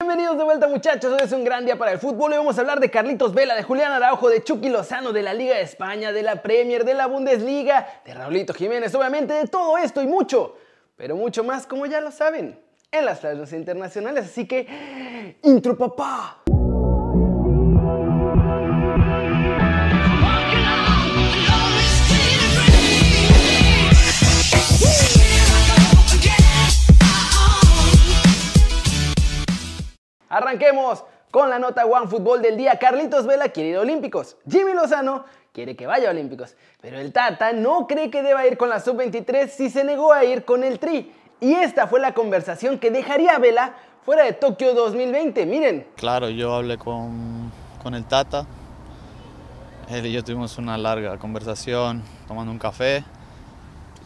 Bienvenidos de vuelta muchachos, hoy es un gran día para el fútbol. Hoy vamos a hablar de Carlitos Vela, de Julián Araujo, de Chucky Lozano, de la Liga de España, de la Premier, de la Bundesliga, de Raulito Jiménez, obviamente de todo esto y mucho, pero mucho más como ya lo saben, en las playas internacionales. Así que, intro papá. Arranquemos con la nota One Fútbol del día. Carlitos Vela quiere ir a Olímpicos. Jimmy Lozano quiere que vaya a Olímpicos. Pero el Tata no cree que deba ir con la Sub-23 si se negó a ir con el Tri. Y esta fue la conversación que dejaría a Vela fuera de Tokio 2020. Miren. Claro, yo hablé con, con el Tata. Él y yo tuvimos una larga conversación tomando un café.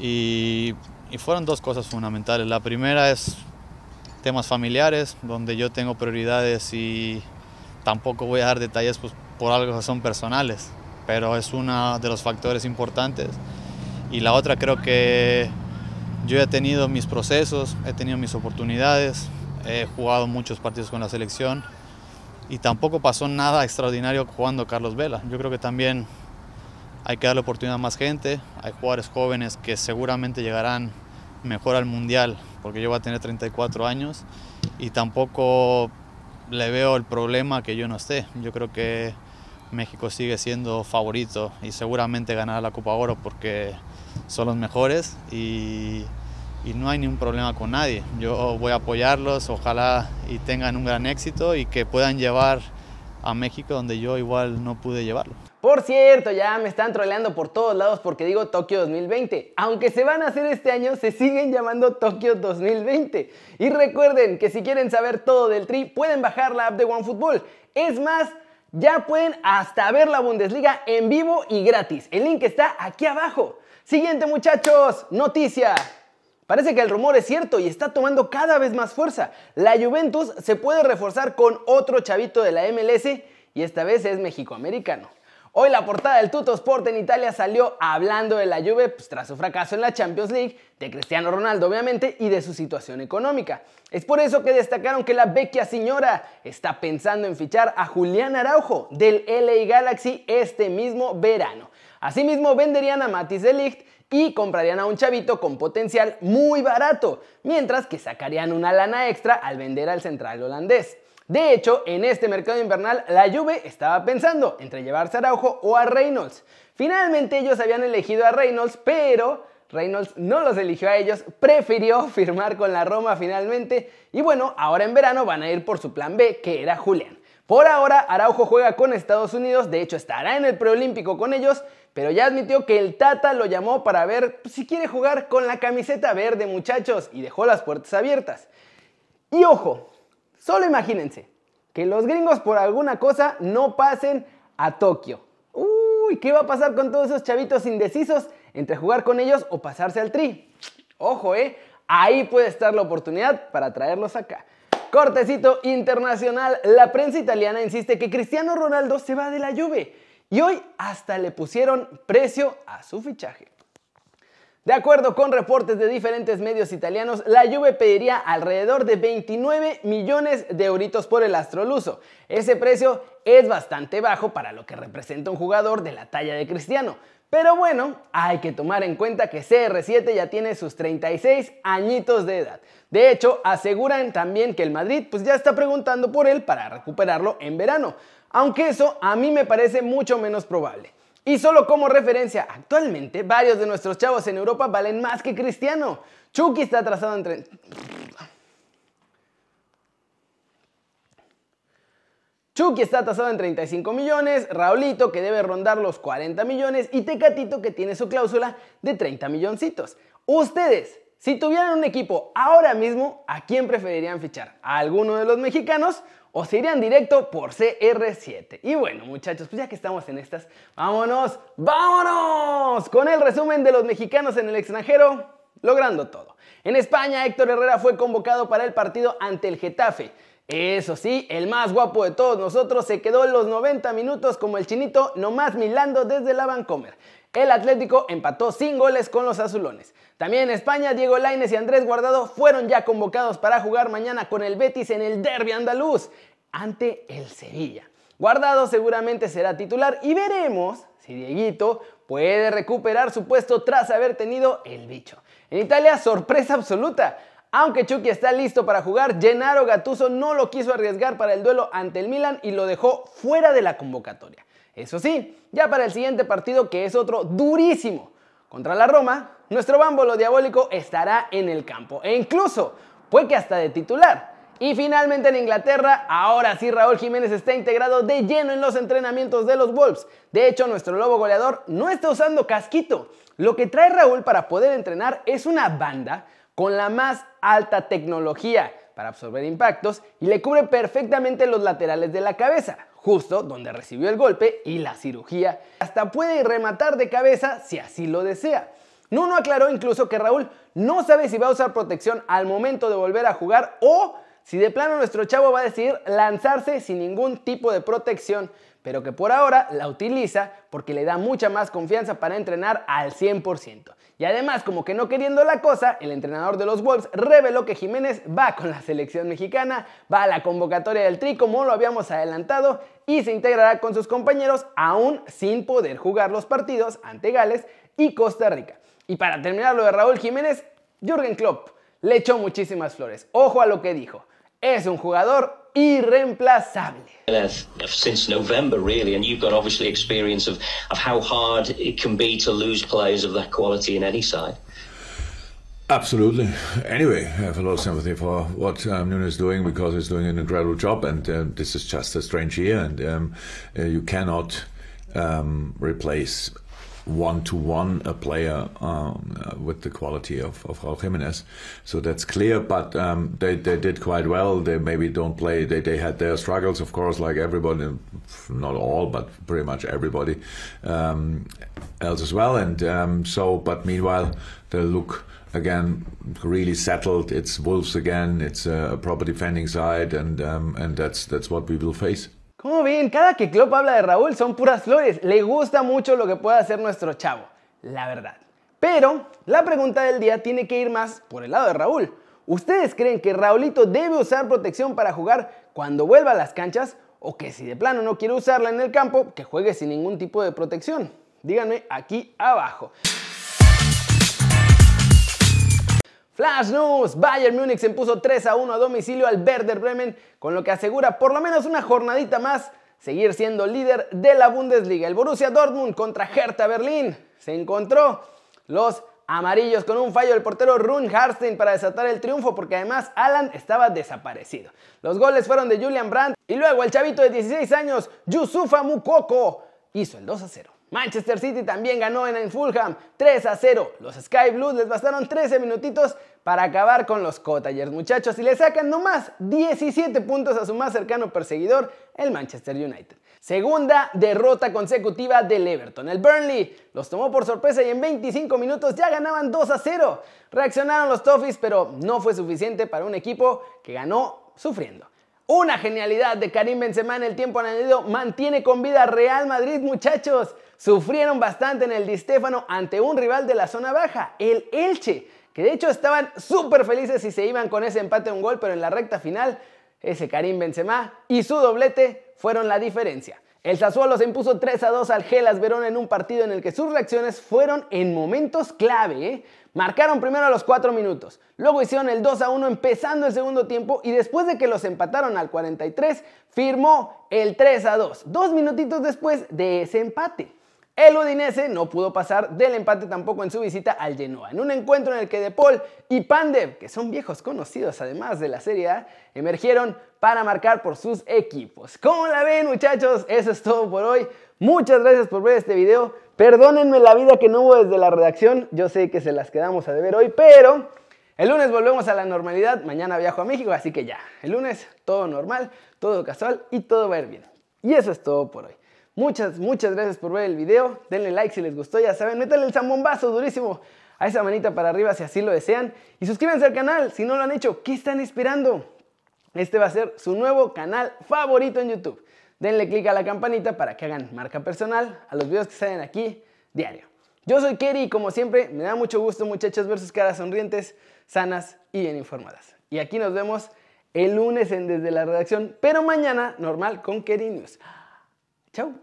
Y, y fueron dos cosas fundamentales. La primera es temas familiares, donde yo tengo prioridades y tampoco voy a dar detalles pues, por algo que son personales, pero es uno de los factores importantes. Y la otra creo que yo he tenido mis procesos, he tenido mis oportunidades, he jugado muchos partidos con la selección y tampoco pasó nada extraordinario jugando Carlos Vela. Yo creo que también hay que darle oportunidad a más gente, hay jugadores jóvenes que seguramente llegarán mejor al Mundial, porque yo voy a tener 34 años y tampoco le veo el problema que yo no esté. Yo creo que México sigue siendo favorito y seguramente ganará la Copa Oro porque son los mejores y, y no hay ningún problema con nadie. Yo voy a apoyarlos, ojalá y tengan un gran éxito y que puedan llevar a México donde yo igual no pude llevarlo. Por cierto, ya me están troleando por todos lados porque digo Tokio 2020. Aunque se van a hacer este año, se siguen llamando Tokio 2020. Y recuerden que si quieren saber todo del Tri, pueden bajar la app de OneFootball. Es más, ya pueden hasta ver la Bundesliga en vivo y gratis. El link está aquí abajo. Siguiente muchachos, noticia. Parece que el rumor es cierto y está tomando cada vez más fuerza. La Juventus se puede reforzar con otro chavito de la MLS y esta vez es mexicoamericano. Hoy la portada del Tutto Sport en Italia salió hablando de la Juve pues, tras su fracaso en la Champions League, de Cristiano Ronaldo obviamente y de su situación económica. Es por eso que destacaron que la vecchia señora está pensando en fichar a Julián Araujo del LA Galaxy este mismo verano. Asimismo venderían a Matis de Ligt y comprarían a un chavito con potencial muy barato, mientras que sacarían una lana extra al vender al central holandés. De hecho, en este mercado invernal, la Juve estaba pensando entre llevarse a Araujo o a Reynolds. Finalmente ellos habían elegido a Reynolds, pero Reynolds no los eligió a ellos, prefirió firmar con la Roma finalmente y bueno, ahora en verano van a ir por su plan B, que era Julián. Por ahora, Araujo juega con Estados Unidos, de hecho estará en el preolímpico con ellos, pero ya admitió que el Tata lo llamó para ver si quiere jugar con la camiseta verde, muchachos, y dejó las puertas abiertas. Y ojo, Solo imagínense que los gringos por alguna cosa no pasen a Tokio. Uy, ¿qué va a pasar con todos esos chavitos indecisos entre jugar con ellos o pasarse al tri? Ojo, ¿eh? Ahí puede estar la oportunidad para traerlos acá. Cortecito internacional, la prensa italiana insiste que Cristiano Ronaldo se va de la Juve y hoy hasta le pusieron precio a su fichaje. De acuerdo con reportes de diferentes medios italianos, la Juve pediría alrededor de 29 millones de euritos por el astroluso. Ese precio es bastante bajo para lo que representa un jugador de la talla de Cristiano. Pero bueno, hay que tomar en cuenta que CR7 ya tiene sus 36 añitos de edad. De hecho, aseguran también que el Madrid pues ya está preguntando por él para recuperarlo en verano. Aunque eso a mí me parece mucho menos probable. Y solo como referencia, actualmente varios de nuestros chavos en Europa valen más que Cristiano. Chucky está atrasado en... Chucky está tasado en 35 millones, Raulito que debe rondar los 40 millones y Tecatito que tiene su cláusula de 30 milloncitos. Ustedes, si tuvieran un equipo ahora mismo, ¿a quién preferirían fichar? ¿A alguno de los mexicanos o se irían directo por CR7. Y bueno, muchachos, pues ya que estamos en estas, vámonos, vámonos con el resumen de los mexicanos en el extranjero, logrando todo. En España, Héctor Herrera fue convocado para el partido ante el Getafe. Eso sí, el más guapo de todos nosotros se quedó los 90 minutos como el chinito nomás milando desde la Vancomer. El Atlético empató sin goles con los azulones. También en España, Diego Lainez y Andrés Guardado fueron ya convocados para jugar mañana con el Betis en el derby andaluz ante el Sevilla. Guardado seguramente será titular y veremos si Dieguito puede recuperar su puesto tras haber tenido el bicho. En Italia, sorpresa absoluta. Aunque Chucky está listo para jugar, Gennaro Gattuso no lo quiso arriesgar para el duelo ante el Milan y lo dejó fuera de la convocatoria. Eso sí, ya para el siguiente partido que es otro durísimo contra la Roma, nuestro bámbolo diabólico estará en el campo e incluso puede que hasta de titular. Y finalmente en Inglaterra, ahora sí Raúl Jiménez está integrado de lleno en los entrenamientos de los Wolves. De hecho, nuestro lobo goleador no está usando casquito. Lo que trae Raúl para poder entrenar es una banda con la más alta tecnología para absorber impactos y le cubre perfectamente los laterales de la cabeza, justo donde recibió el golpe y la cirugía. Hasta puede rematar de cabeza si así lo desea. Nuno aclaró incluso que Raúl no sabe si va a usar protección al momento de volver a jugar o si de plano nuestro chavo va a decidir lanzarse sin ningún tipo de protección, pero que por ahora la utiliza porque le da mucha más confianza para entrenar al 100%. Y además, como que no queriendo la cosa, el entrenador de los Wolves reveló que Jiménez va con la selección mexicana, va a la convocatoria del Tri como lo habíamos adelantado y se integrará con sus compañeros aún sin poder jugar los partidos ante Gales y Costa Rica. Y para terminar lo de Raúl Jiménez, Jürgen Klopp le echó muchísimas flores. Ojo a lo que dijo es un jugador irreemplazable. Since November, really, and you've got obviously experience of, of how hard it can be to lose players of that quality in any side. Absolutely. Anyway, I have a lot of sympathy for what um, Nuno is doing because he's doing an incredible job, and uh, this is just a strange year, and um, uh, you cannot um, replace one to one a player um, uh, with the quality of, of Raul Jimenez. So that's clear, but um, they, they did quite well. They maybe don't play, they, they had their struggles, of course, like everybody, not all, but pretty much everybody um, else as well. And um, so, but meanwhile, they look again really settled. It's Wolves again, it's a proper defending side, and, um, and that's, that's what we will face. Como ven, cada que Klopp habla de Raúl son puras flores. Le gusta mucho lo que puede hacer nuestro chavo, la verdad. Pero la pregunta del día tiene que ir más por el lado de Raúl. ¿Ustedes creen que Raulito debe usar protección para jugar cuando vuelva a las canchas? ¿O que si de plano no quiere usarla en el campo, que juegue sin ningún tipo de protección? Díganme aquí abajo. Flash News, Bayern Múnich se impuso 3 a 1 a domicilio al Werder Bremen, con lo que asegura por lo menos una jornadita más seguir siendo líder de la Bundesliga. El Borussia Dortmund contra Hertha Berlín se encontró los amarillos con un fallo del portero Rune Harstein para desatar el triunfo porque además Alan estaba desaparecido. Los goles fueron de Julian Brandt y luego el chavito de 16 años, Yusufa Mukoko, hizo el 2 a 0. Manchester City también ganó en Fulham 3 a 0. Los Sky Blues les bastaron 13 minutitos para acabar con los Cottagers, muchachos, y le sacan nomás 17 puntos a su más cercano perseguidor, el Manchester United. Segunda derrota consecutiva del Everton. El Burnley los tomó por sorpresa y en 25 minutos ya ganaban 2 a 0. Reaccionaron los Toffees, pero no fue suficiente para un equipo que ganó sufriendo. Una genialidad de Karim Benzema en el tiempo añadido mantiene con vida Real Madrid, muchachos. Sufrieron bastante en el Di Stéfano ante un rival de la zona baja, el Elche, que de hecho estaban súper felices si se iban con ese empate a un gol, pero en la recta final, ese Karim Benzema y su doblete fueron la diferencia. El Sassuolo se impuso 3 a 2 al Gelas Verona en un partido en el que sus reacciones fueron en momentos clave. ¿eh? Marcaron primero a los 4 minutos, luego hicieron el 2 a 1 empezando el segundo tiempo y después de que los empataron al 43, firmó el 3 a 2, dos minutitos después de ese empate. El Udinese no pudo pasar del empate tampoco en su visita al Genoa, en un encuentro en el que De Paul y Pandev, que son viejos conocidos además de la Serie A, emergieron para marcar por sus equipos. ¿Cómo la ven muchachos? Eso es todo por hoy. Muchas gracias por ver este video. Perdónenme la vida que no hubo desde la redacción. Yo sé que se las quedamos a deber hoy, pero el lunes volvemos a la normalidad. Mañana viajo a México, así que ya. El lunes todo normal, todo casual y todo va a ir bien. Y eso es todo por hoy. Muchas, muchas gracias por ver el video. Denle like si les gustó, ya saben. Métanle el zambombazo durísimo a esa manita para arriba si así lo desean. Y suscríbanse al canal si no lo han hecho. ¿Qué están esperando? Este va a ser su nuevo canal favorito en YouTube. Denle click a la campanita para que hagan marca personal a los videos que salen aquí diario. Yo soy Kerry y como siempre me da mucho gusto muchachos ver sus caras sonrientes, sanas y bien informadas. Y aquí nos vemos el lunes en Desde la Redacción, pero mañana normal con Kerry News. Chao.